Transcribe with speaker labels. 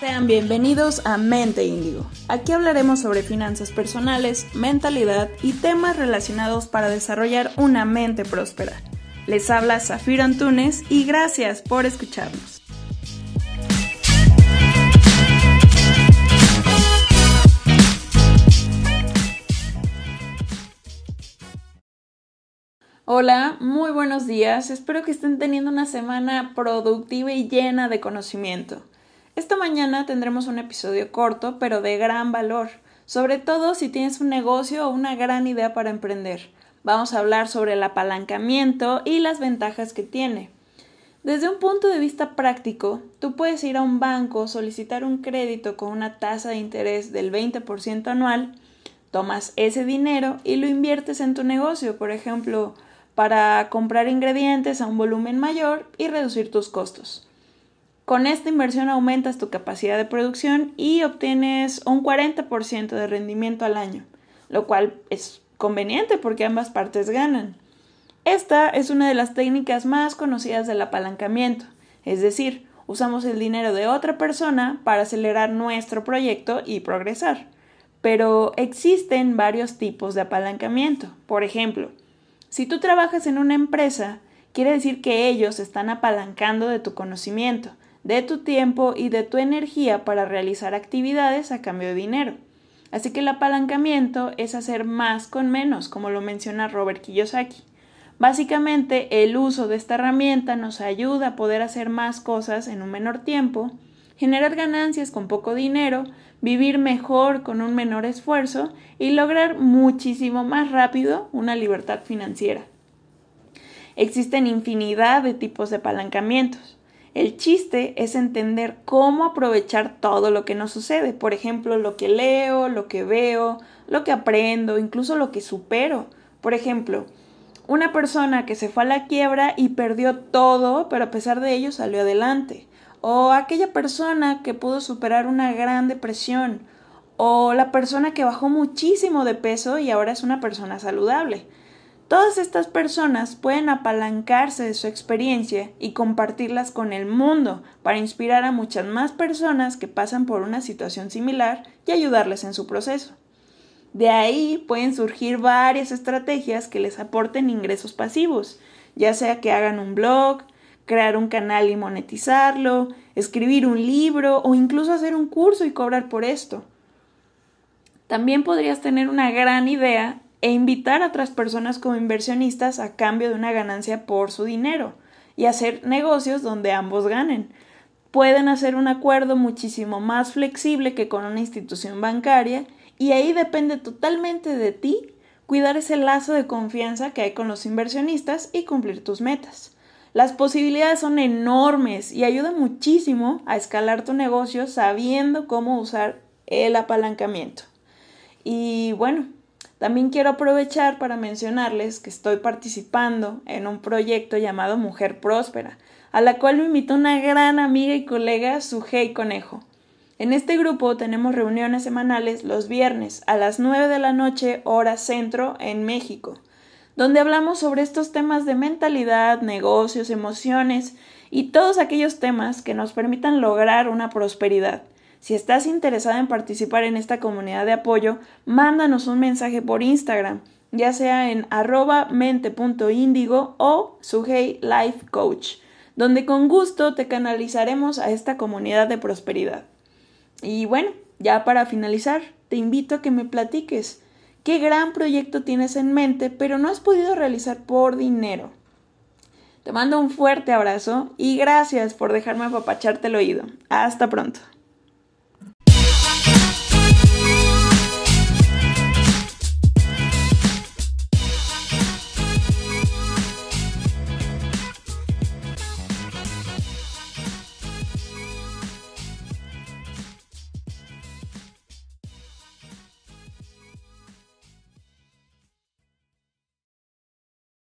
Speaker 1: Sean bienvenidos a Mente Índigo. Aquí hablaremos sobre finanzas personales, mentalidad y temas relacionados para desarrollar una mente próspera. Les habla Zafiro Antunes y gracias por escucharnos. Hola, muy buenos días. Espero que estén teniendo una semana productiva y llena de conocimiento. Esta mañana tendremos un episodio corto, pero de gran valor, sobre todo si tienes un negocio o una gran idea para emprender. Vamos a hablar sobre el apalancamiento y las ventajas que tiene. Desde un punto de vista práctico, tú puedes ir a un banco, solicitar un crédito con una tasa de interés del 20% anual, tomas ese dinero y lo inviertes en tu negocio, por ejemplo, para comprar ingredientes a un volumen mayor y reducir tus costos. Con esta inversión aumentas tu capacidad de producción y obtienes un 40% de rendimiento al año, lo cual es conveniente porque ambas partes ganan. Esta es una de las técnicas más conocidas del apalancamiento, es decir, usamos el dinero de otra persona para acelerar nuestro proyecto y progresar. Pero existen varios tipos de apalancamiento. Por ejemplo, si tú trabajas en una empresa, quiere decir que ellos están apalancando de tu conocimiento, de tu tiempo y de tu energía para realizar actividades a cambio de dinero. Así que el apalancamiento es hacer más con menos, como lo menciona Robert Kiyosaki. Básicamente, el uso de esta herramienta nos ayuda a poder hacer más cosas en un menor tiempo, generar ganancias con poco dinero, vivir mejor con un menor esfuerzo y lograr muchísimo más rápido una libertad financiera. Existen infinidad de tipos de apalancamientos. El chiste es entender cómo aprovechar todo lo que nos sucede, por ejemplo, lo que leo, lo que veo, lo que aprendo, incluso lo que supero. Por ejemplo, una persona que se fue a la quiebra y perdió todo, pero a pesar de ello salió adelante o aquella persona que pudo superar una gran depresión, o la persona que bajó muchísimo de peso y ahora es una persona saludable. Todas estas personas pueden apalancarse de su experiencia y compartirlas con el mundo para inspirar a muchas más personas que pasan por una situación similar y ayudarles en su proceso. De ahí pueden surgir varias estrategias que les aporten ingresos pasivos, ya sea que hagan un blog, crear un canal y monetizarlo, escribir un libro o incluso hacer un curso y cobrar por esto. También podrías tener una gran idea e invitar a otras personas como inversionistas a cambio de una ganancia por su dinero y hacer negocios donde ambos ganen. Pueden hacer un acuerdo muchísimo más flexible que con una institución bancaria y ahí depende totalmente de ti cuidar ese lazo de confianza que hay con los inversionistas y cumplir tus metas. Las posibilidades son enormes y ayuda muchísimo a escalar tu negocio sabiendo cómo usar el apalancamiento. Y bueno, también quiero aprovechar para mencionarles que estoy participando en un proyecto llamado Mujer Próspera, a la cual me invitó una gran amiga y colega, Sujei Conejo. En este grupo tenemos reuniones semanales los viernes a las 9 de la noche hora centro en México donde hablamos sobre estos temas de mentalidad, negocios, emociones y todos aquellos temas que nos permitan lograr una prosperidad. Si estás interesada en participar en esta comunidad de apoyo, mándanos un mensaje por Instagram, ya sea en arroba mente.indigo o Sugei Life Coach, donde con gusto te canalizaremos a esta comunidad de prosperidad. Y bueno, ya para finalizar, te invito a que me platiques qué gran proyecto tienes en mente, pero no has podido realizar por dinero. Te mando un fuerte abrazo y gracias por dejarme apapacharte el oído. Hasta pronto.